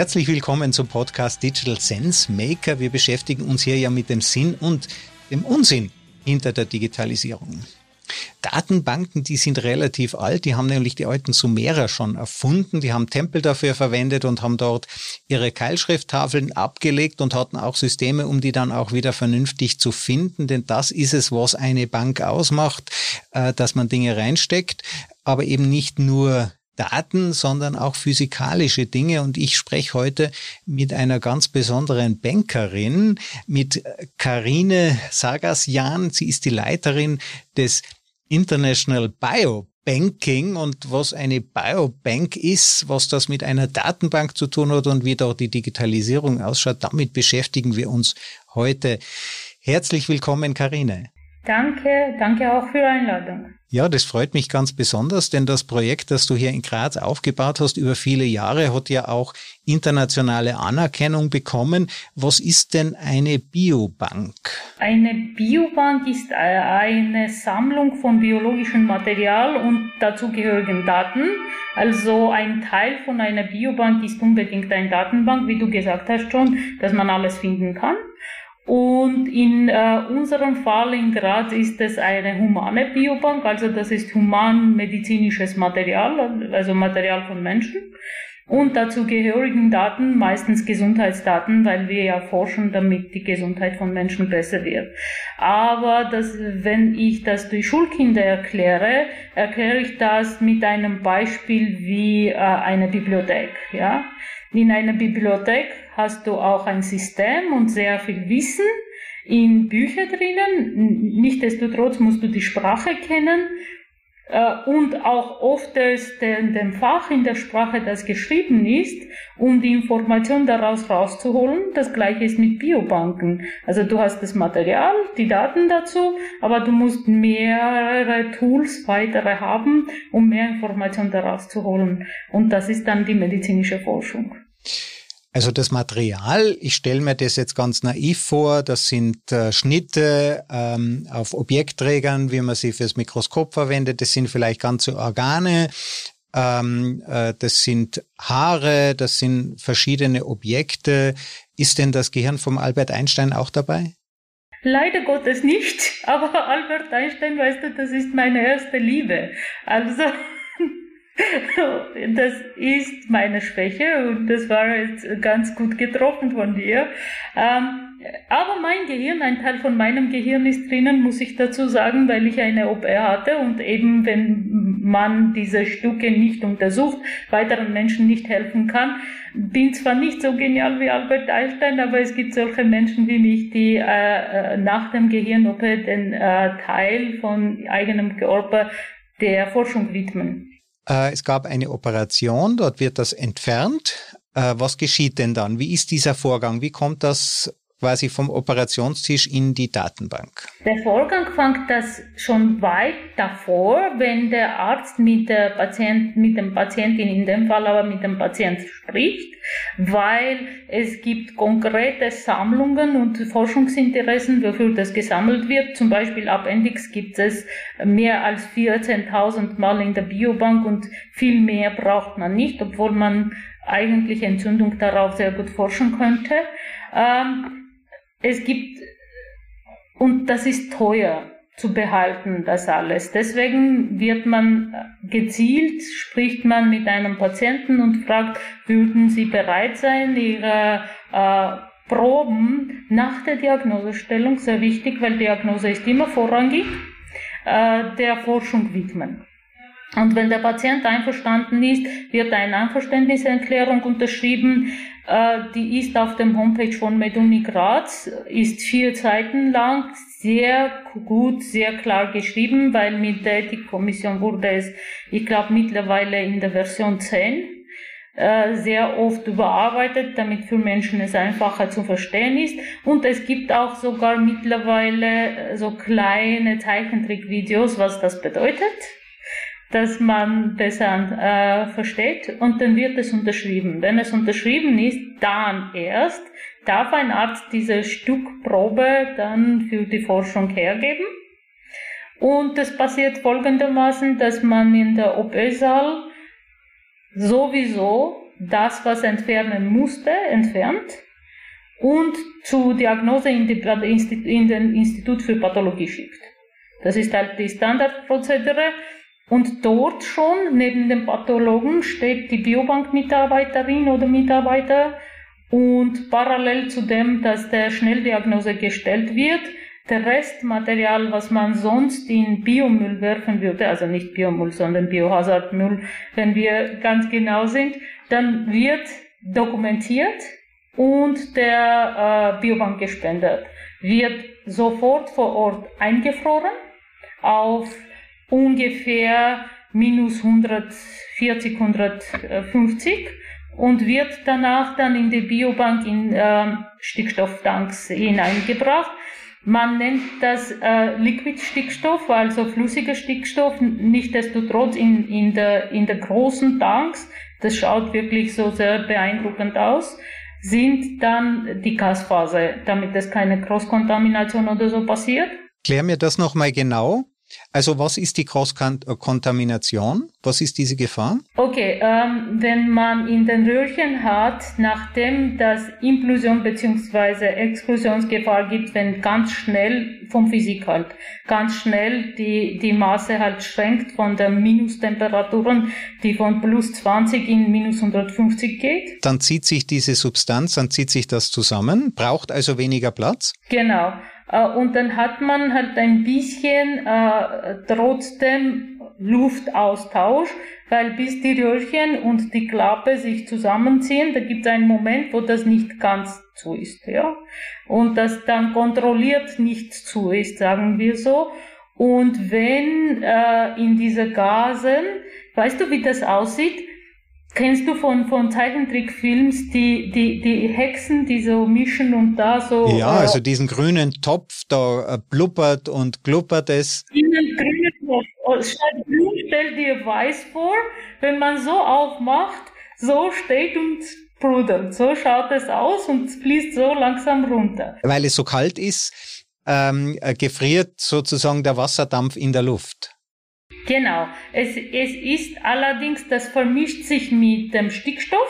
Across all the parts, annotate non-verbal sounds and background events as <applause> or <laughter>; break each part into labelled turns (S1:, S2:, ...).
S1: Herzlich willkommen zum Podcast Digital Sense Maker. Wir beschäftigen uns hier ja mit dem Sinn und dem Unsinn hinter der Digitalisierung. Datenbanken, die sind relativ alt, die haben nämlich die alten Sumerer schon erfunden, die haben Tempel dafür verwendet und haben dort ihre Keilschrifttafeln abgelegt und hatten auch Systeme, um die dann auch wieder vernünftig zu finden, denn das ist es, was eine Bank ausmacht, äh, dass man Dinge reinsteckt, aber eben nicht nur Daten, sondern auch physikalische Dinge. Und ich spreche heute mit einer ganz besonderen Bankerin, mit Karine Sagasjan. Sie ist die Leiterin des International Biobanking und was eine Biobank ist, was das mit einer Datenbank zu tun hat und wie dort die Digitalisierung ausschaut, damit beschäftigen wir uns heute. Herzlich willkommen, Karine.
S2: Danke, danke auch für die Einladung.
S1: Ja, das freut mich ganz besonders, denn das Projekt, das du hier in Graz aufgebaut hast über viele Jahre, hat ja auch internationale Anerkennung bekommen. Was ist denn eine Biobank?
S2: Eine Biobank ist eine Sammlung von biologischem Material und dazugehörigen Daten. Also ein Teil von einer Biobank ist unbedingt eine Datenbank, wie du gesagt hast schon, dass man alles finden kann. Und in äh, unserem Fall in Graz ist es eine humane Biobank, also das ist humanmedizinisches Material, also Material von Menschen. Und dazu gehörigen Daten, meistens Gesundheitsdaten, weil wir ja forschen, damit die Gesundheit von Menschen besser wird. Aber das, wenn ich das durch Schulkinder erkläre, erkläre ich das mit einem Beispiel wie äh, eine Bibliothek. Ja? In einer Bibliothek hast du auch ein System und sehr viel Wissen in Bücher drinnen. Nichtsdestotrotz musst du die Sprache kennen äh, und auch oft den, den Fach in der Sprache, das geschrieben ist, um die Information daraus rauszuholen. Das gleiche ist mit Biobanken. Also du hast das Material, die Daten dazu, aber du musst mehrere Tools, weitere haben, um mehr Information daraus zu holen. Und das ist dann die medizinische Forschung.
S1: Also das Material, ich stelle mir das jetzt ganz naiv vor, das sind äh, Schnitte ähm, auf Objektträgern, wie man sie fürs Mikroskop verwendet, das sind vielleicht ganze Organe, ähm, äh, das sind Haare, das sind verschiedene Objekte. Ist denn das Gehirn vom Albert Einstein auch dabei?
S2: Leider Gottes nicht, <laughs> aber Albert Einstein, weißt du, das ist meine erste Liebe. Also das ist meine Schwäche und das war jetzt ganz gut getroffen von dir. Ähm, aber mein Gehirn, ein Teil von meinem Gehirn ist drinnen, muss ich dazu sagen, weil ich eine OP hatte und eben wenn man diese Stücke nicht untersucht, weiteren Menschen nicht helfen kann. Bin zwar nicht so genial wie Albert Einstein, aber es gibt solche Menschen wie mich, die äh, äh nach dem Gehirn-OP den äh, Teil von eigenem Körper der Forschung widmen.
S1: Äh, es gab eine Operation, dort wird das entfernt. Äh, was geschieht denn dann? Wie ist dieser Vorgang? Wie kommt das quasi vom Operationstisch in die Datenbank?
S2: Der Vorgang fängt das schon weit davor, wenn der Arzt mit der Patient, mit dem Patientin in dem Fall aber mit dem Patienten spricht, weil es gibt konkrete Sammlungen und Forschungsinteressen, wofür das gesammelt wird. Zum Beispiel Appendix gibt es mehr als 14.000 Mal in der Biobank und viel mehr braucht man nicht, obwohl man eigentlich Entzündung darauf sehr gut forschen könnte. Ähm, es gibt, und das ist teuer zu behalten, das alles. Deswegen wird man gezielt, spricht man mit einem Patienten und fragt, würden Sie bereit sein, Ihre äh, Proben nach der Diagnosestellung, sehr wichtig, weil Diagnose ist immer vorrangig, äh, der Forschung widmen. Und wenn der Patient einverstanden ist, wird eine Einverständniserklärung unterschrieben. Äh, die ist auf dem Homepage von Meduni Graz, ist vier Seiten lang, sehr gut, sehr klar geschrieben, weil mit der Ethikkommission wurde es, ich glaube, mittlerweile in der Version 10 äh, sehr oft überarbeitet, damit für Menschen es einfacher zu verstehen ist. Und es gibt auch sogar mittlerweile so kleine Zeichentrickvideos, was das bedeutet dass man besser äh, versteht und dann wird es unterschrieben. Wenn es unterschrieben ist, dann erst darf ein Arzt diese Stückprobe dann für die Forschung hergeben. Und es passiert folgendermaßen, dass man in der OP-Saal sowieso das, was entfernen musste, entfernt und zur Diagnose in, die, in den Institut für Pathologie schickt. Das ist halt die Standardprozedere. Und dort schon neben dem Pathologen steht die Biobank-Mitarbeiterin oder Mitarbeiter und parallel zu dem, dass der Schnelldiagnose gestellt wird, der Restmaterial, was man sonst in Biomüll werfen würde, also nicht Biomüll, sondern Biohazardmüll, wenn wir ganz genau sind, dann wird dokumentiert und der äh, Biobank gespendet. Wird sofort vor Ort eingefroren auf ungefähr minus 140, 150 und wird danach dann in die Biobank in äh, Stickstofftanks hineingebracht. Man nennt das äh, Liquid-Stickstoff, also flüssiger Stickstoff, nichtsdestotrotz in, in, der, in der großen Tanks, das schaut wirklich so sehr beeindruckend aus, sind dann die Gasphase, damit es keine Cross-Kontamination oder so passiert.
S1: Klär mir das nochmal genau. Also was ist die Cross-Kontamination? Was ist diese Gefahr?
S2: Okay, ähm, wenn man in den Röhrchen hat, nachdem das Implosion bzw. Explosionsgefahr gibt, wenn ganz schnell vom Physik halt, ganz schnell die, die Masse halt schränkt von den Minustemperaturen, die von plus 20 in minus 150 geht.
S1: Dann zieht sich diese Substanz, dann zieht sich das zusammen, braucht also weniger Platz?
S2: Genau. Äh, und dann hat man halt ein bisschen äh, trotzdem Luftaustausch, weil bis die Röhrchen und die Klappe sich zusammenziehen, da gibt es einen Moment, wo das nicht ganz zu ist, ja. Und das dann kontrolliert nicht zu ist, sagen wir so. Und wenn äh, in diese Gasen, weißt du, wie das aussieht? Kennst du von, von Zeichentrickfilms die, die, die Hexen, die so mischen und da so.
S1: Ja, äh, also diesen grünen Topf, da äh, blubbert und gluppert es.
S2: Diesen grünen Topf. Oh, statt grün stell dir weiß vor, wenn man so aufmacht, so steht und sprudelt. So schaut es aus und fließt so langsam runter.
S1: Weil es so kalt ist, ähm, äh, gefriert sozusagen der Wasserdampf in der Luft.
S2: Genau. Es, es ist allerdings, das vermischt sich mit dem Stickstoff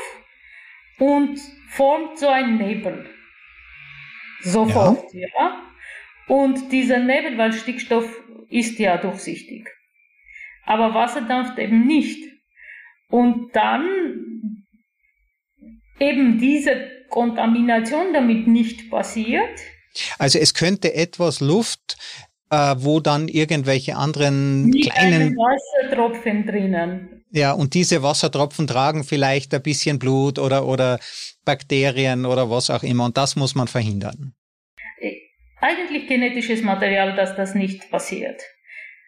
S2: und formt so ein Nebel. Sofort, ja. ja. Und dieser Nebel, weil Stickstoff ist ja durchsichtig. Aber Wasser dampft eben nicht. Und dann eben diese Kontamination damit nicht passiert.
S1: Also es könnte etwas Luft äh, wo dann irgendwelche anderen
S2: Mit
S1: kleinen
S2: Wassertropfen drinnen.
S1: Ja, und diese Wassertropfen tragen vielleicht ein bisschen Blut oder, oder Bakterien oder was auch immer. Und das muss man verhindern.
S2: Äh, eigentlich genetisches Material, dass das nicht passiert.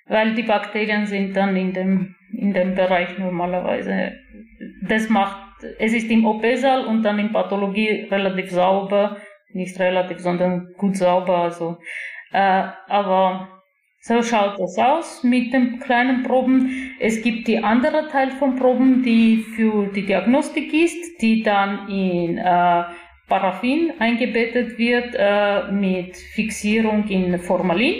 S2: Weil die Bakterien sind dann in dem, in dem Bereich normalerweise. Das macht, es ist im OP-Saal und dann in Pathologie relativ sauber. Nicht relativ, sondern gut sauber. Also äh, aber so schaut es aus mit den kleinen Proben. Es gibt die andere Teil von Proben, die für die Diagnostik ist, die dann in äh, Paraffin eingebettet wird äh, mit Fixierung in Formalin.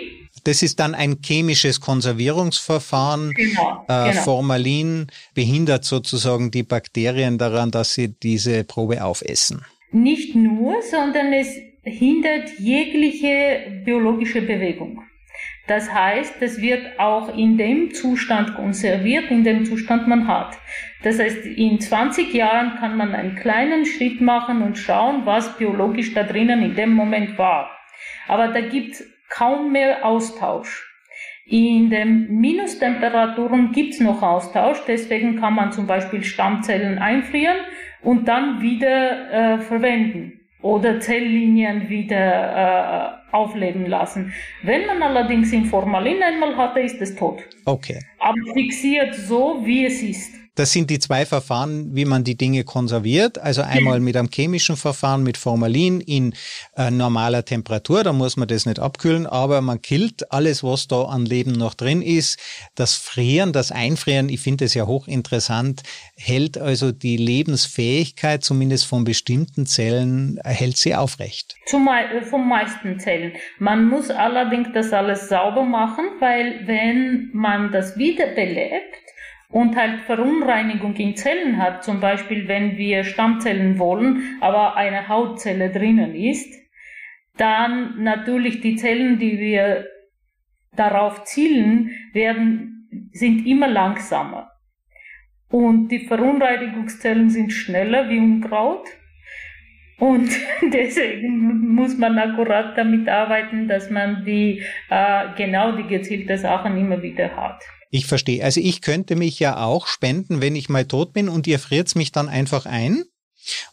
S1: Das ist dann ein chemisches Konservierungsverfahren. Genau, äh, genau. Formalin behindert sozusagen die Bakterien daran, dass sie diese Probe aufessen.
S2: Nicht nur, sondern es hindert jegliche biologische Bewegung. Das heißt, es wird auch in dem Zustand konserviert, in dem Zustand man hat. Das heißt, in 20 Jahren kann man einen kleinen Schritt machen und schauen, was biologisch da drinnen in dem Moment war. Aber da gibt kaum mehr Austausch. In den Minustemperaturen gibt's noch Austausch, deswegen kann man zum Beispiel Stammzellen einfrieren und dann wieder äh, verwenden oder Zelllinien wieder äh, aufleben lassen. Wenn man allerdings in Formalin einmal hatte, ist es tot.
S1: Okay.
S2: Aber fixiert so, wie es ist.
S1: Das sind die zwei Verfahren, wie man die Dinge konserviert. Also einmal mit einem chemischen Verfahren mit Formalin in äh, normaler Temperatur, da muss man das nicht abkühlen, aber man killt alles, was da an Leben noch drin ist. Das Frieren, das Einfrieren, ich finde es ja hochinteressant, hält also die Lebensfähigkeit, zumindest von bestimmten Zellen, hält sie aufrecht.
S2: Zum, von meisten Zellen. Man muss allerdings das alles sauber machen, weil wenn man das wiederbelebt, und halt Verunreinigung in Zellen hat, zum Beispiel wenn wir Stammzellen wollen, aber eine Hautzelle drinnen ist, dann natürlich die Zellen, die wir darauf zielen, werden, sind immer langsamer. Und die Verunreinigungszellen sind schneller wie Unkraut. Und <laughs> deswegen muss man akkurat damit arbeiten, dass man die äh, genau die gezielte Sachen immer wieder hat.
S1: Ich verstehe. Also ich könnte mich ja auch spenden, wenn ich mal tot bin und ihr friert mich dann einfach ein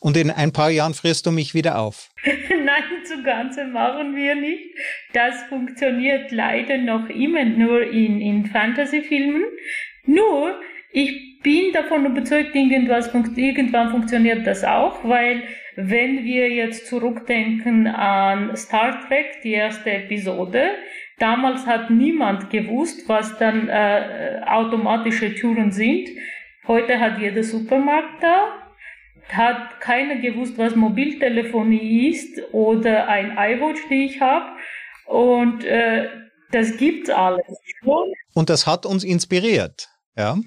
S1: und in ein paar Jahren frierst du mich wieder auf. <laughs> <laughs>
S2: Nein, so Ganze machen wir nicht. Das funktioniert leider noch immer nur in, in Fantasy-Filmen. Nur, ich bin davon überzeugt, irgendwas, irgendwann funktioniert das auch, weil wenn wir jetzt zurückdenken an Star Trek, die erste Episode, damals hat niemand gewusst, was dann äh, automatische Türen sind. Heute hat jeder Supermarkt da, hat keiner gewusst, was Mobiltelefonie ist oder ein iWatch, die ich habe. Und äh, das gibt's alles
S1: schon. Und das hat uns inspiriert, ja?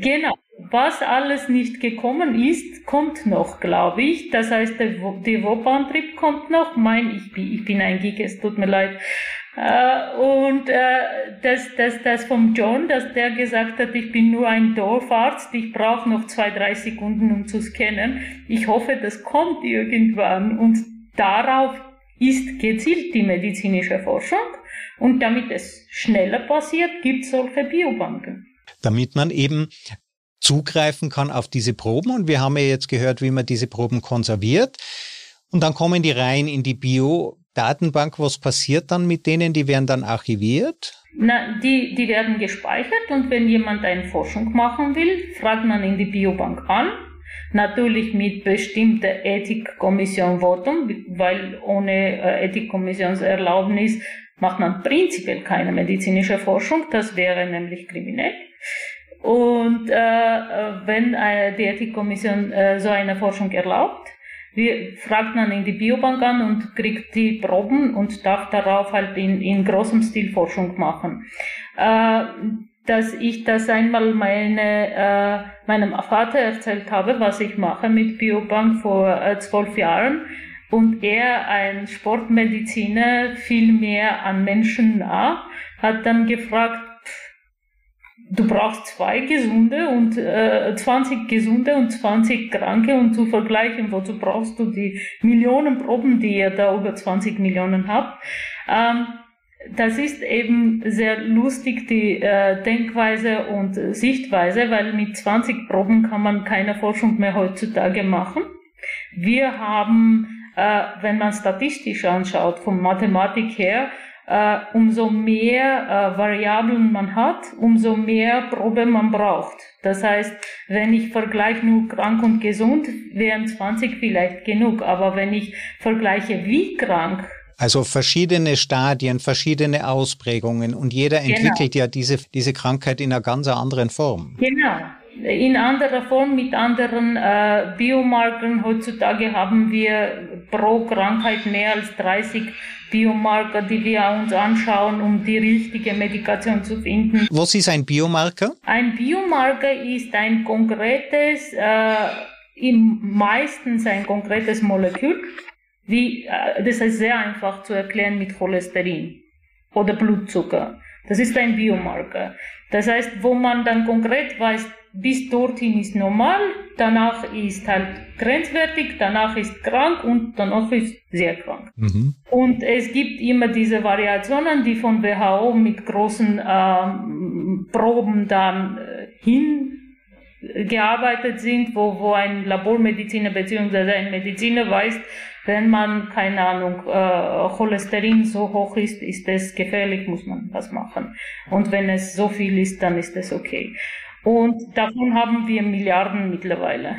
S2: Genau. Was alles nicht gekommen ist, kommt noch, glaube ich. Das heißt, der, der WOP-Antrieb kommt noch. Mein, ich bin, ich bin ein Geek, es tut mir leid. Äh, und äh, das, das, das vom John, dass der gesagt hat, ich bin nur ein Dorfarzt, ich brauche noch zwei, drei Sekunden, um zu scannen. Ich hoffe, das kommt irgendwann. Und darauf ist gezielt die medizinische Forschung. Und damit es schneller passiert, gibt es solche Biobanken
S1: damit man eben zugreifen kann auf diese Proben. Und wir haben ja jetzt gehört, wie man diese Proben konserviert. Und dann kommen die rein in die Bio-Datenbank. Was passiert dann mit denen? Die werden dann archiviert?
S2: Na, die, die werden gespeichert und wenn jemand eine Forschung machen will, fragt man in die Biobank an. Natürlich mit bestimmter Ethikkommission Votum, weil ohne äh, Ethikkommissionserlaubnis macht man prinzipiell keine medizinische Forschung. Das wäre nämlich kriminell. Und äh, wenn äh, die Ethikkommission äh, so eine Forschung erlaubt, wir, fragt man in die Biobank an und kriegt die Proben und darf darauf halt in, in großem Stil Forschung machen. Äh, dass ich das einmal meine, äh, meinem Vater erzählt habe, was ich mache mit Biobank vor äh, zwölf Jahren und er, ein Sportmediziner, viel mehr an Menschen nah, hat dann gefragt, du brauchst zwei gesunde und äh, 20 gesunde und 20 kranke und zu vergleichen, wozu brauchst du die Millionen Proben, die ihr da über 20 Millionen habt. Ähm, das ist eben sehr lustig, die äh, Denkweise und Sichtweise, weil mit 20 Proben kann man keine Forschung mehr heutzutage machen. Wir haben, äh, wenn man statistisch anschaut, von Mathematik her, äh, umso mehr äh, Variablen man hat, umso mehr Probe man braucht. Das heißt, wenn ich vergleiche nur krank und gesund, wären 20 vielleicht genug. Aber wenn ich vergleiche wie krank,
S1: also verschiedene Stadien, verschiedene Ausprägungen und jeder genau. entwickelt ja diese, diese Krankheit in einer ganz anderen Form.
S2: Genau. In anderer Form mit anderen äh, Biomarkern. Heutzutage haben wir pro Krankheit mehr als 30 Biomarker, die wir uns anschauen, um die richtige Medikation zu finden.
S1: Was ist ein Biomarker?
S2: Ein Biomarker ist ein konkretes, äh, im meistens ein konkretes Molekül. Wie, äh, das ist sehr einfach zu erklären mit Cholesterin oder Blutzucker. Das ist ein Biomarker. Das heißt, wo man dann konkret weiß, bis dorthin ist normal, danach ist halt grenzwertig, danach ist krank und danach ist sehr krank. Mhm. Und es gibt immer diese Variationen, die von WHO mit großen ähm, Proben dann äh, hingearbeitet sind, wo, wo ein Labormediziner bzw. ein Mediziner weiß, wenn man, keine Ahnung, äh, Cholesterin so hoch ist, ist es gefährlich, muss man was machen. Und wenn es so viel ist, dann ist es okay. Und davon haben wir Milliarden mittlerweile.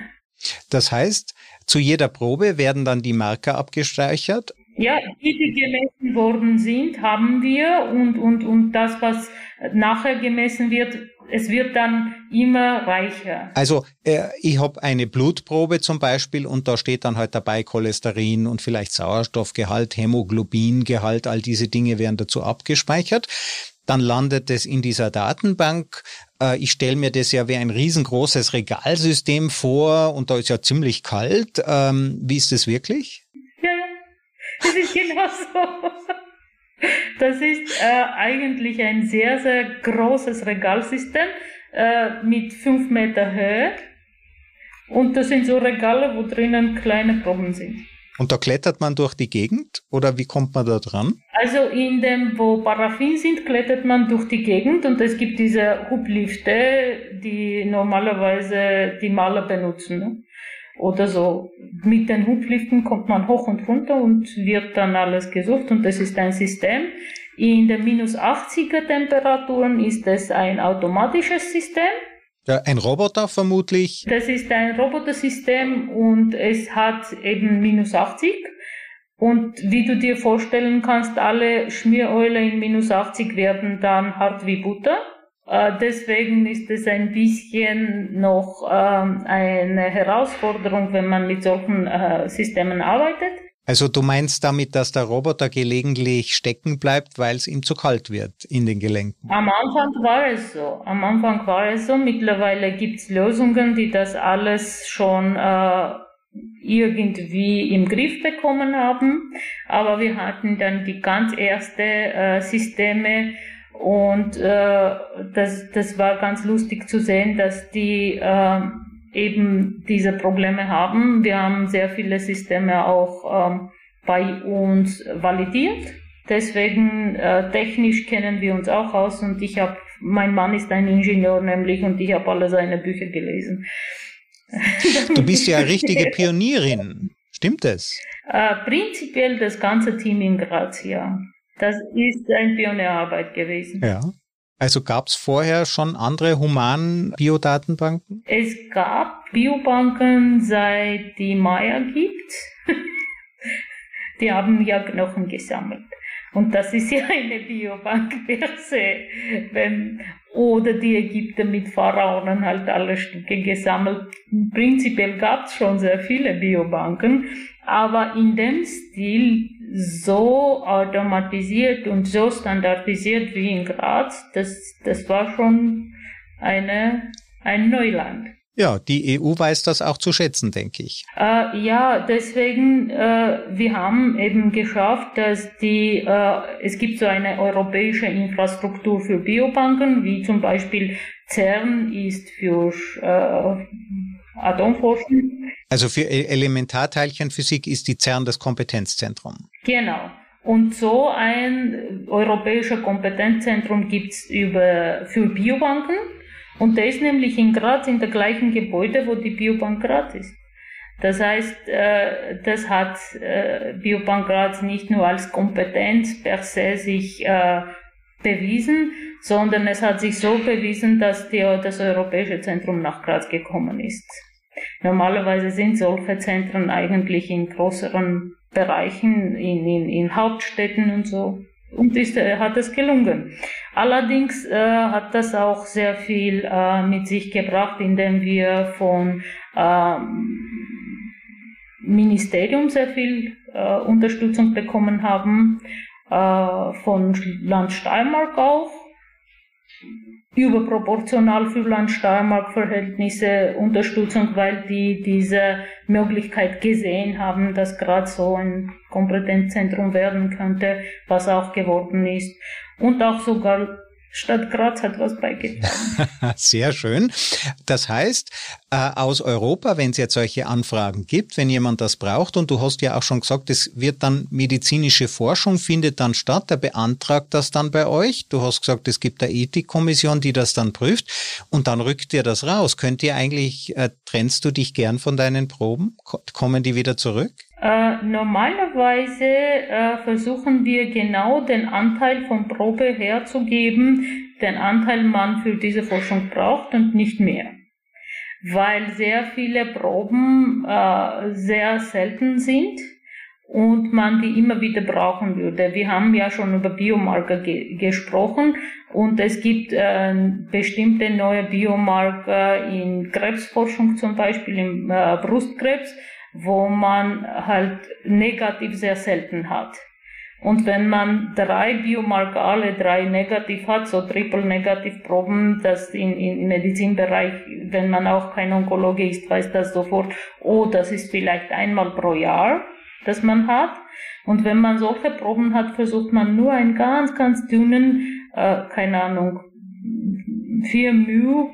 S1: Das heißt, zu jeder Probe werden dann die Marker abgespeichert?
S2: Ja, die, die gemessen worden sind, haben wir und, und, und das, was nachher gemessen wird, es wird dann immer reicher.
S1: Also äh, ich habe eine Blutprobe zum Beispiel und da steht dann halt dabei Cholesterin und vielleicht Sauerstoffgehalt, Hämoglobingehalt, all diese Dinge werden dazu abgespeichert. dann landet es in dieser Datenbank. Äh, ich stelle mir das ja wie ein riesengroßes Regalsystem vor und da ist ja ziemlich kalt. Ähm, wie ist das wirklich?
S2: Ja, das ist genau so. Das ist äh, eigentlich ein sehr, sehr großes Regalsystem äh, mit fünf Meter Höhe. Und das sind so Regale, wo drinnen kleine Proben sind.
S1: Und da klettert man durch die Gegend oder wie kommt man da dran?
S2: Also in dem, wo Paraffin sind, klettert man durch die Gegend und es gibt diese Hublifte, die normalerweise die Maler benutzen. Oder so. Mit den Hubliften kommt man hoch und runter und wird dann alles gesucht und das ist ein System. In den minus 80er Temperaturen ist es ein automatisches System
S1: ja, ein Roboter vermutlich.
S2: Das ist ein Robotersystem und es hat eben minus 80. Und wie du dir vorstellen kannst, alle Schmieröle in minus 80 werden dann hart wie Butter. Äh, deswegen ist es ein bisschen noch äh, eine Herausforderung, wenn man mit solchen äh, Systemen arbeitet.
S1: Also du meinst damit, dass der Roboter gelegentlich stecken bleibt, weil es ihm zu kalt wird in den Gelenken?
S2: Am Anfang war es so. Am Anfang war es so. Mittlerweile gibt es Lösungen, die das alles schon äh, irgendwie im Griff bekommen haben. Aber wir hatten dann die ganz erste äh, Systeme und äh, das, das war ganz lustig zu sehen, dass die äh, eben diese Probleme haben. Wir haben sehr viele Systeme auch ähm, bei uns validiert. Deswegen äh, technisch kennen wir uns auch aus und ich habe, mein Mann ist ein Ingenieur nämlich und ich habe alle seine Bücher gelesen.
S1: Du bist ja eine <laughs> richtige Pionierin, stimmt es?
S2: Äh, prinzipiell das ganze Team in Graz, ja. Das ist eine Pionierarbeit gewesen.
S1: Ja. Also gab es vorher schon andere Human-Biodatenbanken?
S2: Es gab Biobanken, seit die Maya gibt. <laughs> die haben ja Knochen gesammelt. Und das ist ja eine Biobank per se. Wenn, oder die Ägypter mit Pharaonen halt alle Stücke gesammelt. Prinzipiell gab es schon sehr viele Biobanken, aber in dem Stil so automatisiert und so standardisiert wie in Graz, das, das war schon eine, ein Neuland.
S1: Ja, die EU weiß das auch zu schätzen, denke ich.
S2: Äh, ja, deswegen, äh, wir haben eben geschafft, dass die, äh, es gibt so eine europäische Infrastruktur für Biobanken, wie zum Beispiel CERN ist für äh, Atomforschung.
S1: Also für Elementarteilchenphysik ist die CERN das Kompetenzzentrum.
S2: Genau. Und so ein europäischer Kompetenzzentrum gibt's über, für Biobanken. Und der ist nämlich in Graz in der gleichen Gebäude, wo die Biobank Graz ist. Das heißt, äh, das hat äh, Biobank Graz nicht nur als Kompetenz per se sich äh, bewiesen, sondern es hat sich so bewiesen, dass die, das Europäische Zentrum nach Graz gekommen ist. Normalerweise sind solche Zentren eigentlich in größeren Bereichen, in, in, in Hauptstädten und so. Und ist, äh, hat es gelungen. Allerdings äh, hat das auch sehr viel äh, mit sich gebracht, indem wir von äh, Ministerium sehr viel äh, Unterstützung bekommen haben, äh, von Land Steiermark auch überproportional für Land Steiermark Verhältnisse Unterstützung, weil die diese Möglichkeit gesehen haben, dass gerade so ein Kompetenzzentrum werden könnte, was auch geworden ist. Und auch sogar Stadt Graz hat was beigetragen. <laughs>
S1: Sehr schön. Das heißt, äh, aus Europa, wenn es jetzt solche Anfragen gibt, wenn jemand das braucht, und du hast ja auch schon gesagt, es wird dann medizinische Forschung findet dann statt, der beantragt das dann bei euch. Du hast gesagt, es gibt eine Ethikkommission, die das dann prüft, und dann rückt ihr das raus. Könnt ihr eigentlich, äh, trennst du dich gern von deinen Proben? Kommen die wieder zurück?
S2: Äh, normalerweise äh, versuchen wir genau den Anteil von Probe herzugeben, den Anteil man für diese Forschung braucht und nicht mehr. Weil sehr viele Proben äh, sehr selten sind und man die immer wieder brauchen würde. Wir haben ja schon über Biomarker ge gesprochen und es gibt äh, bestimmte neue Biomarker in Krebsforschung, zum Beispiel im äh, Brustkrebs, wo man halt negativ sehr selten hat. Und wenn man drei Biomarker, alle drei negativ hat, so Triple-Negativ-Proben, das in, im Medizinbereich, wenn man auch kein Onkologe ist, weiß das sofort, oh, das ist vielleicht einmal pro Jahr, das man hat. Und wenn man solche Proben hat, versucht man nur einen ganz, ganz dünnen, äh, keine Ahnung, 4 μ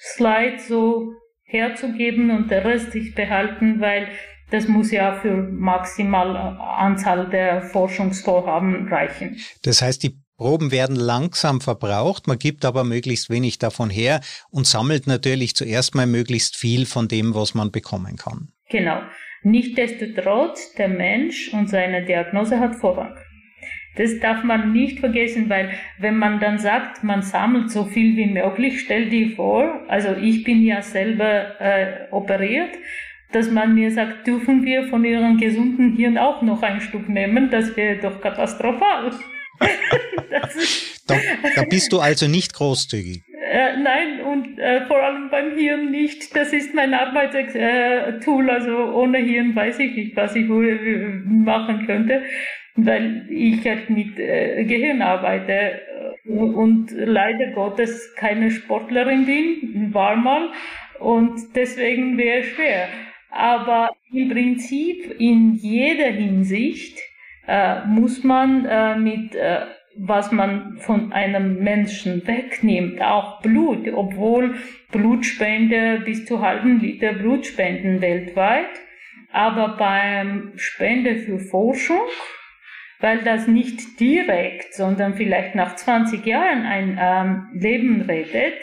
S2: Slide so herzugeben und der Rest sich behalten, weil das muss ja für maximal Anzahl der Forschungsvorhaben reichen.
S1: Das heißt, die Proben werden langsam verbraucht, man gibt aber möglichst wenig davon her und sammelt natürlich zuerst mal möglichst viel von dem, was man bekommen kann.
S2: Genau. Nichtsdestotrotz, der Mensch und seine Diagnose hat Vorrang. Das darf man nicht vergessen, weil wenn man dann sagt, man sammelt so viel wie möglich, stell dir vor, also ich bin ja selber äh, operiert, dass man mir sagt, dürfen wir von Ihrem gesunden Hirn auch noch ein Stück nehmen, das wäre doch katastrophal. <laughs>
S1: da, da, bist du also nicht großzügig.
S2: Äh, nein, und äh, vor allem beim Hirn nicht. Das ist mein Arbeitstool. Also ohne Hirn weiß ich nicht, was ich machen könnte weil ich halt mit äh, Gehirn arbeite und leider Gottes keine Sportlerin bin, war mal und deswegen wäre schwer. Aber im Prinzip in jeder Hinsicht äh, muss man äh, mit äh, was man von einem Menschen wegnimmt, auch Blut, obwohl Blutspende bis zu halben Liter Blut spenden weltweit. Aber beim Spende für Forschung weil das nicht direkt, sondern vielleicht nach 20 Jahren ein ähm, Leben rettet,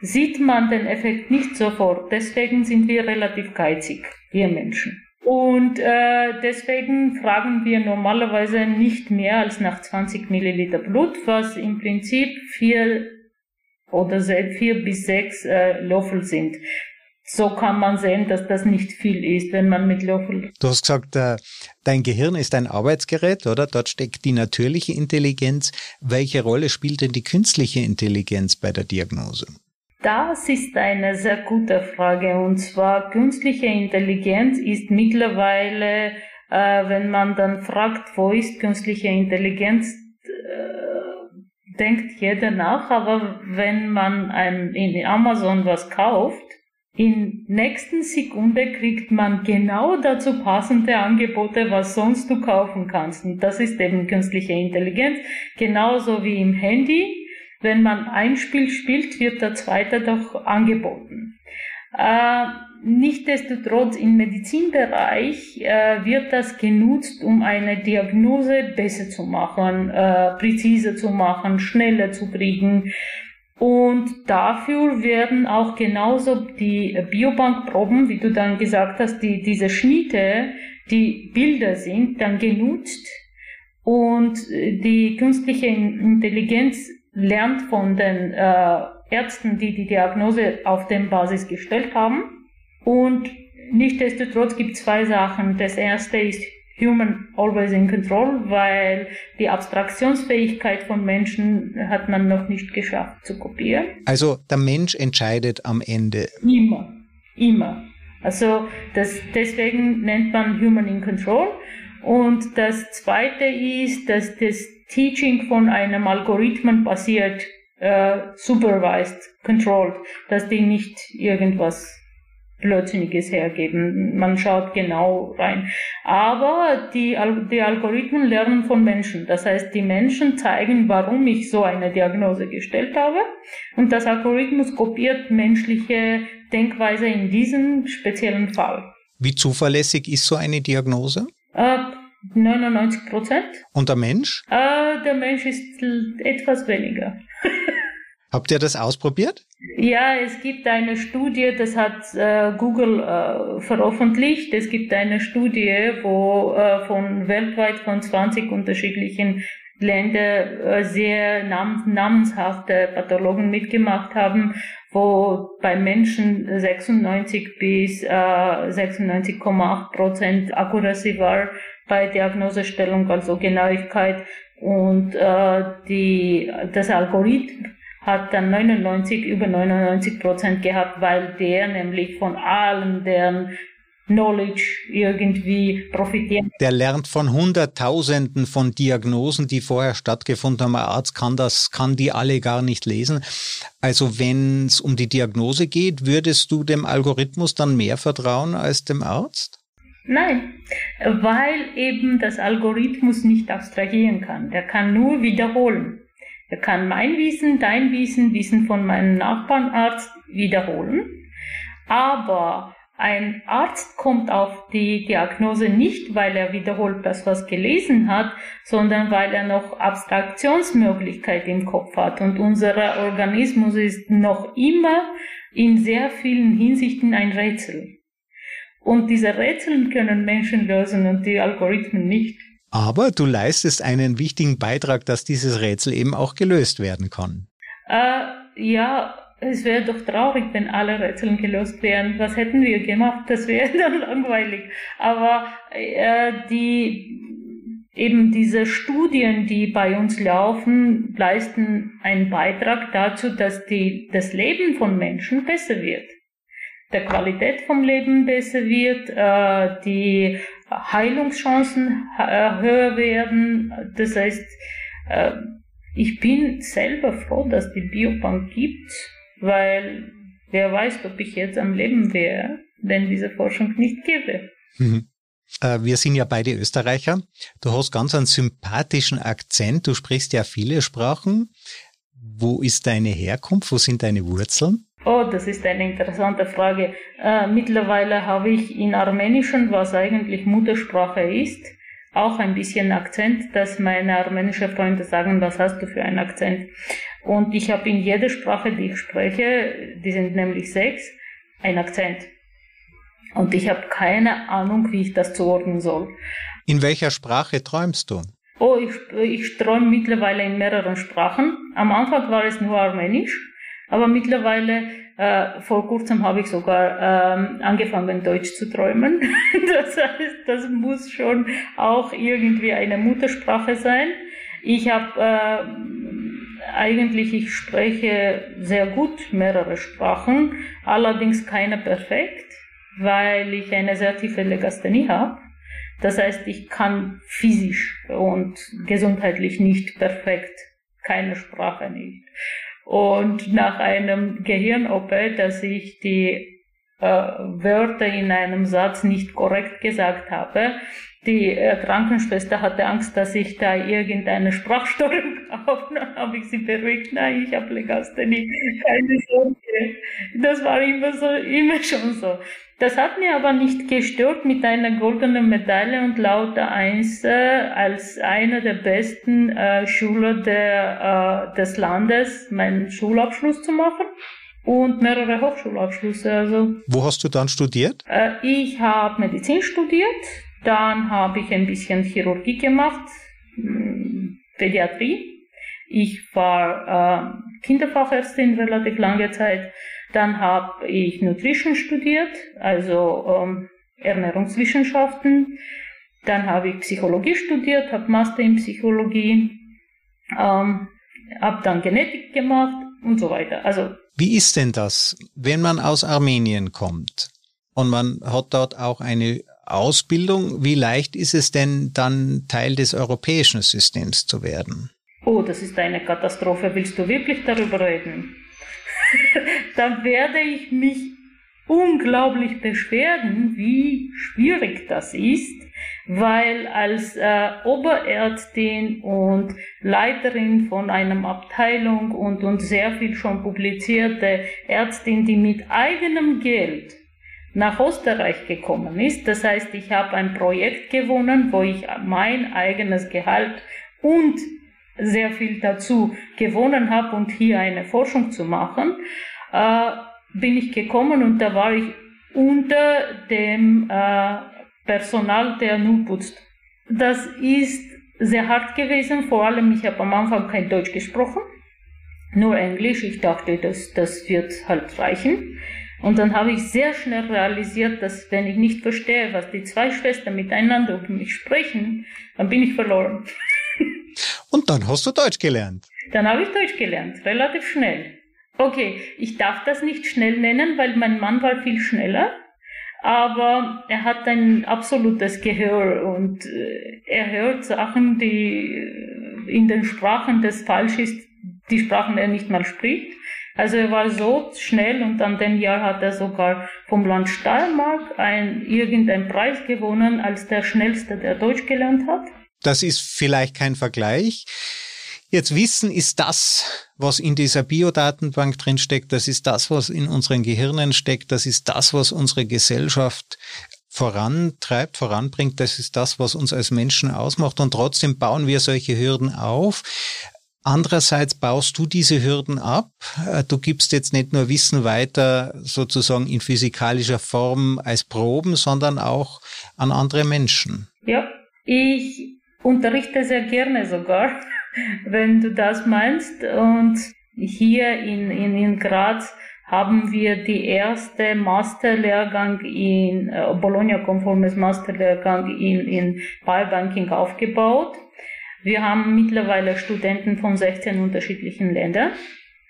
S2: sieht man den Effekt nicht sofort. Deswegen sind wir relativ geizig, wir Menschen. Und äh, deswegen fragen wir normalerweise nicht mehr als nach 20 Milliliter Blut, was im Prinzip vier oder vier bis sechs äh, Löffel sind so kann man sehen, dass das nicht viel ist, wenn man mit Löffel.
S1: Du hast gesagt, äh, dein Gehirn ist ein Arbeitsgerät, oder? Dort steckt die natürliche Intelligenz. Welche Rolle spielt denn die künstliche Intelligenz bei der Diagnose?
S2: Das ist eine sehr gute Frage. Und zwar künstliche Intelligenz ist mittlerweile, äh, wenn man dann fragt, wo ist künstliche Intelligenz, äh, denkt jeder nach. Aber wenn man ein, in Amazon was kauft, in nächsten Sekunde kriegt man genau dazu passende Angebote, was sonst du kaufen kannst. Und das ist eben künstliche Intelligenz. Genauso wie im Handy. Wenn man ein Spiel spielt, wird der zweite doch angeboten. Äh, Nichtsdestotrotz im Medizinbereich äh, wird das genutzt, um eine Diagnose besser zu machen, äh, präziser zu machen, schneller zu kriegen. Und dafür werden auch genauso die Biobankproben, wie du dann gesagt hast, die, diese Schnitte, die Bilder sind, dann genutzt und die künstliche Intelligenz lernt von den äh, Ärzten, die die Diagnose auf dem Basis gestellt haben. Und nichtsdestotrotz gibt es zwei Sachen. Das erste ist Human always in control, weil die Abstraktionsfähigkeit von Menschen hat man noch nicht geschafft zu kopieren.
S1: Also der Mensch entscheidet am Ende.
S2: Immer, immer. Also das, deswegen nennt man Human in Control. Und das Zweite ist, dass das Teaching von einem Algorithmen basiert, äh, supervised, controlled, dass die nicht irgendwas Blödsinniges hergeben. Man schaut genau rein. Aber die, die Algorithmen lernen von Menschen. Das heißt, die Menschen zeigen, warum ich so eine Diagnose gestellt habe. Und das Algorithmus kopiert menschliche Denkweise in diesem speziellen Fall.
S1: Wie zuverlässig ist so eine Diagnose?
S2: Äh, 99 Prozent.
S1: Und der Mensch?
S2: Äh, der Mensch ist etwas weniger. <laughs>
S1: Habt ihr das ausprobiert?
S2: Ja, es gibt eine Studie, das hat äh, Google äh, veröffentlicht. Es gibt eine Studie, wo äh, von weltweit von 20 unterschiedlichen Ländern äh, sehr nam namenshafte Pathologen mitgemacht haben, wo bei Menschen 96 bis äh, 96,8 Prozent Accuracy war bei Diagnosestellung, also Genauigkeit und äh, die, das Algorithmus hat dann 99, über 99 Prozent gehabt, weil der nämlich von allen deren Knowledge irgendwie profitieren.
S1: Der lernt von Hunderttausenden von Diagnosen, die vorher stattgefunden haben. Ein Arzt kann das, kann die alle gar nicht lesen. Also wenn es um die Diagnose geht, würdest du dem Algorithmus dann mehr vertrauen als dem Arzt?
S2: Nein, weil eben das Algorithmus nicht abstrahieren kann. Der kann nur wiederholen. Er kann mein Wissen, dein Wissen, Wissen von meinem Nachbarnarzt wiederholen. Aber ein Arzt kommt auf die Diagnose nicht, weil er wiederholt das, was gelesen hat, sondern weil er noch Abstraktionsmöglichkeit im Kopf hat. Und unser Organismus ist noch immer in sehr vielen Hinsichten ein Rätsel. Und diese Rätsel können Menschen lösen und die Algorithmen nicht.
S1: Aber du leistest einen wichtigen Beitrag, dass dieses Rätsel eben auch gelöst werden kann.
S2: Äh, ja, es wäre doch traurig, wenn alle Rätsel gelöst wären. Was hätten wir gemacht? Das wäre <laughs> dann langweilig. Aber äh, die eben diese Studien, die bei uns laufen, leisten einen Beitrag dazu, dass die, das Leben von Menschen besser wird. Der Qualität vom Leben besser wird, äh, die Heilungschancen äh, höher werden. Das heißt, äh, ich bin selber froh, dass die Biobank gibt weil wer weiß, ob ich jetzt am Leben wäre, wenn diese Forschung nicht gäbe. Mhm.
S1: Äh, wir sind ja beide Österreicher. Du hast ganz einen sympathischen Akzent. Du sprichst ja viele Sprachen. Wo ist deine Herkunft? Wo sind deine Wurzeln?
S2: Oh, das ist eine interessante Frage. Äh, mittlerweile habe ich in Armenischen, was eigentlich Muttersprache ist, auch ein bisschen Akzent, dass meine armenischen Freunde sagen, was hast du für einen Akzent? Und ich habe in jeder Sprache, die ich spreche, die sind nämlich sechs, einen Akzent. Und ich habe keine Ahnung, wie ich das zuordnen soll.
S1: In welcher Sprache träumst du?
S2: Oh, ich, ich träume mittlerweile in mehreren Sprachen. Am Anfang war es nur Armenisch, aber mittlerweile, äh, vor kurzem habe ich sogar ähm, angefangen, Deutsch zu träumen. <laughs> das heißt, das muss schon auch irgendwie eine Muttersprache sein. Ich habe äh, eigentlich, ich spreche sehr gut mehrere Sprachen, allerdings keine perfekt, weil ich eine sehr tiefe Legasthenie habe. Das heißt, ich kann physisch und gesundheitlich nicht perfekt, keine Sprache nicht. Und nach einem Gehirn-OP, dass ich die äh, Wörter in einem Satz nicht korrekt gesagt habe, die äh, Krankenschwester hatte Angst, dass ich da irgendeine Sprachstörung <laughs> habe. Dann habe ich sie beruhigt. Nein, ich habe Legasthenie. Keine Sorge. Das war immer so, immer schon so. Das hat mir aber nicht gestört mit einer goldenen Medaille und lauter Eins äh, als einer der besten äh, Schüler der, äh, des Landes meinen Schulabschluss zu machen und mehrere Hochschulabschlüsse. Also,
S1: Wo hast du dann studiert?
S2: Äh, ich habe Medizin studiert dann habe ich ein bisschen Chirurgie gemacht, hm, Pädiatrie. Ich war äh, Kinderfachärztin relativ lange Zeit. Dann habe ich Nutrition studiert, also ähm, Ernährungswissenschaften. Dann habe ich Psychologie studiert, habe Master in Psychologie, ähm, habe dann Genetik gemacht und so weiter. Also
S1: wie ist denn das, wenn man aus Armenien kommt und man hat dort auch eine Ausbildung. Wie leicht ist es denn dann Teil des europäischen Systems zu werden?
S2: Oh, das ist eine Katastrophe. Willst du wirklich darüber reden? <laughs> Dann werde ich mich unglaublich beschweren, wie schwierig das ist, weil als äh, Oberärztin und Leiterin von einer Abteilung und, und sehr viel schon publizierte Ärztin, die mit eigenem Geld nach Österreich gekommen ist. Das heißt, ich habe ein Projekt gewonnen, wo ich mein eigenes Gehalt und sehr viel dazu gewonnen habe und hier eine Forschung zu machen, äh, bin ich gekommen und da war ich unter dem äh, Personal, der nur putzt. Das ist sehr hart gewesen, vor allem ich habe am Anfang kein Deutsch gesprochen, nur Englisch. Ich dachte, das, das wird halt reichen. Und dann habe ich sehr schnell realisiert, dass wenn ich nicht verstehe, was die zwei Schwestern miteinander über mich sprechen, dann bin ich verloren. <laughs>
S1: Und dann hast du Deutsch gelernt.
S2: Dann habe ich Deutsch gelernt, relativ schnell. Okay, ich darf das nicht schnell nennen, weil mein Mann war viel schneller. Aber er hat ein absolutes Gehör und äh, er hört Sachen, die äh, in den Sprachen des falsch ist, die Sprachen er nicht mal spricht. Also er war so schnell und an dem Jahr hat er sogar vom Land Steiermark ein, irgendeinen Preis gewonnen als der schnellste, der Deutsch gelernt hat.
S1: Das ist vielleicht kein Vergleich. Jetzt Wissen ist das, was in dieser Biodatenbank drin steckt. Das ist das, was in unseren Gehirnen steckt. Das ist das, was unsere Gesellschaft vorantreibt, voranbringt. Das ist das, was uns als Menschen ausmacht. Und trotzdem bauen wir solche Hürden auf. Andererseits baust du diese Hürden ab. Äh, du gibst jetzt nicht nur Wissen weiter sozusagen in physikalischer Form als Proben, sondern auch an andere Menschen.
S2: Ja, ich unterrichte sehr gerne sogar, wenn du das meinst. Und hier in, in, in Graz haben wir die erste Masterlehrgang in äh, Bologna-konformes Masterlehrgang in, in Biobanking aufgebaut. Wir haben mittlerweile Studenten von 16 unterschiedlichen Ländern.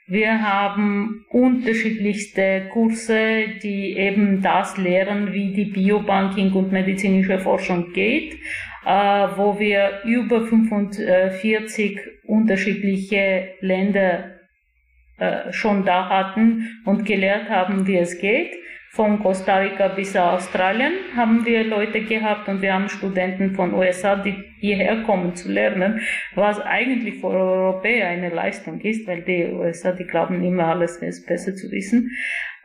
S2: Wir haben unterschiedlichste Kurse, die eben das lehren, wie die Biobanking und medizinische Forschung geht, wo wir über 45 unterschiedliche Länder äh, schon da hatten und gelehrt haben, wie es geht von Costa Rica bis Australien haben wir Leute gehabt und wir haben Studenten von USA, die hierher kommen zu lernen, was eigentlich für Europäer eine Leistung ist, weil die USA, die glauben immer alles ist besser zu wissen.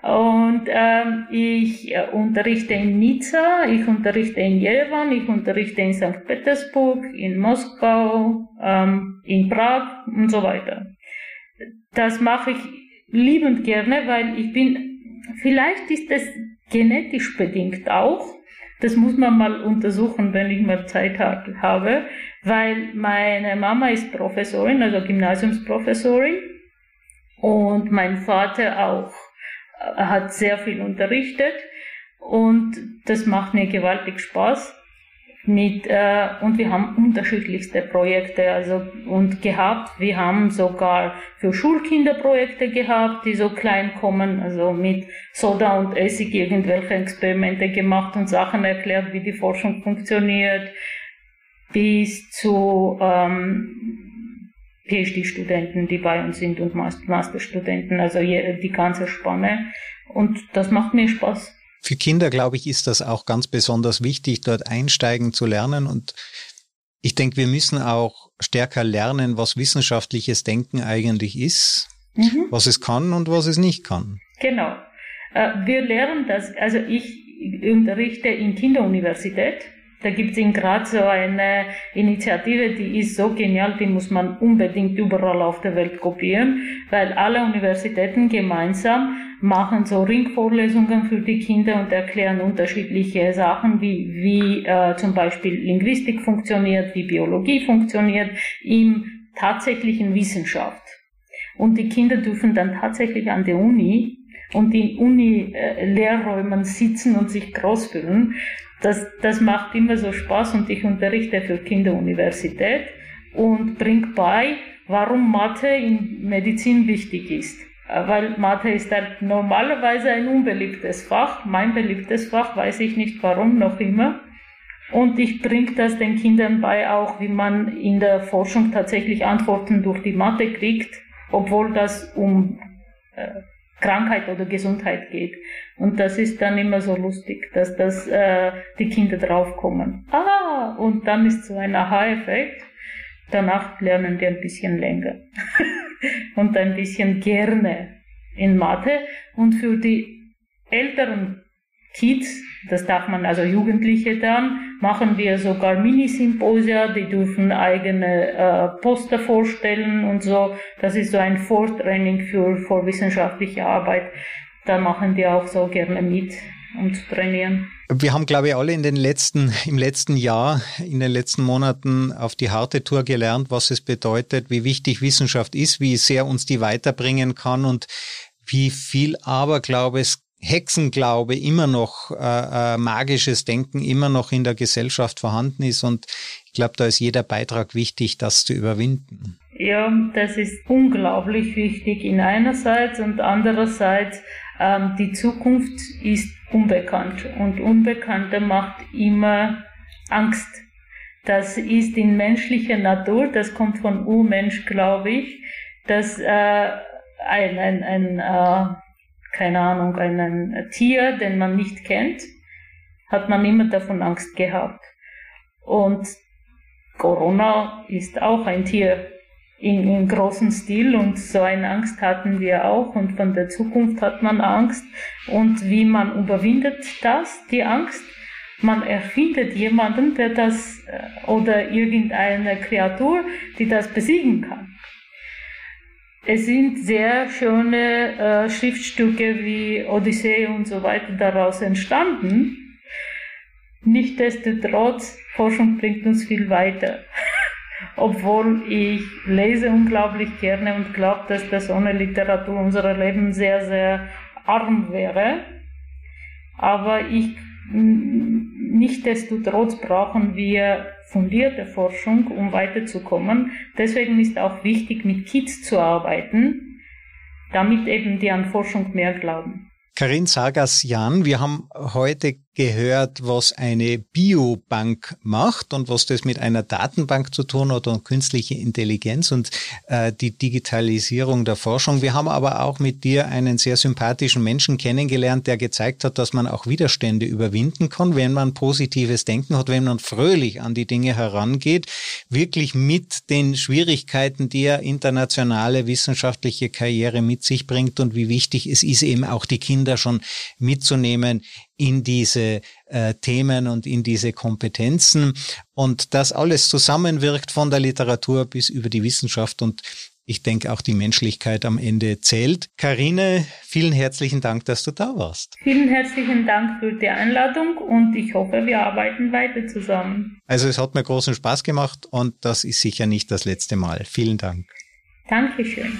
S2: Und ähm, ich äh, unterrichte in Nizza, ich unterrichte in Jerewan, ich unterrichte in St. Petersburg, in Moskau, ähm, in Prag und so weiter. Das mache ich liebend gerne, weil ich bin Vielleicht ist das genetisch bedingt auch. Das muss man mal untersuchen, wenn ich mal Zeit habe, weil meine Mama ist Professorin, also Gymnasiumsprofessorin. Und mein Vater auch äh, hat sehr viel unterrichtet. Und das macht mir gewaltig Spaß mit äh, und wir haben unterschiedlichste Projekte also und gehabt. Wir haben sogar für Schulkinder Projekte gehabt, die so klein kommen, also mit Soda und Essig irgendwelche Experimente gemacht und Sachen erklärt, wie die Forschung funktioniert, bis zu ähm, PhD-Studenten, die bei uns sind und Masterstudenten, also die ganze Spanne. Und das macht mir Spaß.
S1: Für Kinder, glaube ich, ist das auch ganz besonders wichtig, dort einsteigen zu lernen. Und ich denke, wir müssen auch stärker lernen, was wissenschaftliches Denken eigentlich ist, mhm. was es kann und was es nicht kann.
S2: Genau. Äh, wir lernen das, also ich unterrichte in Kinderuniversität da gibt es in Graz so eine Initiative, die ist so genial, die muss man unbedingt überall auf der Welt kopieren, weil alle Universitäten gemeinsam machen so Ringvorlesungen für die Kinder und erklären unterschiedliche Sachen, wie, wie äh, zum Beispiel Linguistik funktioniert, wie Biologie funktioniert, im tatsächlichen Wissenschaft. Und die Kinder dürfen dann tatsächlich an der Uni und in Uni-Lehrräumen sitzen und sich groß fühlen das, das macht immer so Spaß und ich unterrichte für Kinderuniversität und bringe bei, warum Mathe in Medizin wichtig ist. Äh, weil Mathe ist halt normalerweise ein unbeliebtes Fach. Mein beliebtes Fach weiß ich nicht warum noch immer. Und ich bringe das den Kindern bei, auch wie man in der Forschung tatsächlich Antworten durch die Mathe kriegt, obwohl das um äh, Krankheit oder Gesundheit geht. Und das ist dann immer so lustig, dass das äh, die Kinder draufkommen. Ah, und dann ist so ein Aha-Effekt. Danach lernen die ein bisschen länger <laughs> und ein bisschen gerne in Mathe. Und für die älteren Kids, das darf man also Jugendliche dann, machen wir sogar Mini-Symposia, die dürfen eigene äh, Poster vorstellen und so. Das ist so ein Vortraining für, für wissenschaftliche Arbeit. Da machen die auch so gerne mit, um zu trainieren.
S1: Wir haben, glaube ich, alle in den letzten, im letzten Jahr, in den letzten Monaten auf die harte Tour gelernt, was es bedeutet, wie wichtig Wissenschaft ist, wie sehr uns die weiterbringen kann und wie viel Aberglaube es Hexenglaube immer noch, äh, äh, magisches Denken immer noch in der Gesellschaft vorhanden ist. Und ich glaube, da ist jeder Beitrag wichtig, das zu überwinden.
S2: Ja, das ist unglaublich wichtig in einerseits und andererseits ähm, die Zukunft ist unbekannt und Unbekannte macht immer Angst. Das ist in menschlicher Natur, das kommt von Urmensch, glaube ich, dass äh, ein, ein, ein äh, keine Ahnung, ein, ein Tier, den man nicht kennt, hat man immer davon Angst gehabt. Und Corona ist auch ein Tier in, in großem Stil und so eine Angst hatten wir auch und von der Zukunft hat man Angst und wie man überwindet das, die Angst. Man erfindet jemanden, der das äh, oder irgendeine Kreatur, die das besiegen kann. Es sind sehr schöne äh, Schriftstücke wie Odyssee und so weiter daraus entstanden. Nichtsdestotrotz, Forschung bringt uns viel weiter. <laughs> Obwohl ich lese unglaublich gerne und glaube, dass das ohne Literatur unser Leben sehr, sehr arm wäre. Aber ich, nichtsdestotrotz brauchen wir fundierte Forschung, um weiterzukommen. Deswegen ist auch wichtig, mit Kids zu arbeiten, damit eben die an Forschung mehr glauben.
S1: Karin Sagas-Jan, wir haben heute gehört, was eine Biobank macht und was das mit einer Datenbank zu tun hat und künstliche Intelligenz und äh, die Digitalisierung der Forschung. Wir haben aber auch mit dir einen sehr sympathischen Menschen kennengelernt, der gezeigt hat, dass man auch Widerstände überwinden kann, wenn man positives Denken hat, wenn man fröhlich an die Dinge herangeht, wirklich mit den Schwierigkeiten, die ja internationale wissenschaftliche Karriere mit sich bringt und wie wichtig es ist, eben auch die Kinder schon mitzunehmen in diese äh, Themen und in diese Kompetenzen und das alles zusammenwirkt von der Literatur bis über die Wissenschaft und ich denke auch die Menschlichkeit am Ende zählt. Karine, vielen herzlichen Dank, dass du da warst.
S2: Vielen herzlichen Dank für die Einladung und ich hoffe, wir arbeiten weiter zusammen.
S1: Also es hat mir großen Spaß gemacht und das ist sicher nicht das letzte Mal. Vielen Dank.
S2: Dankeschön.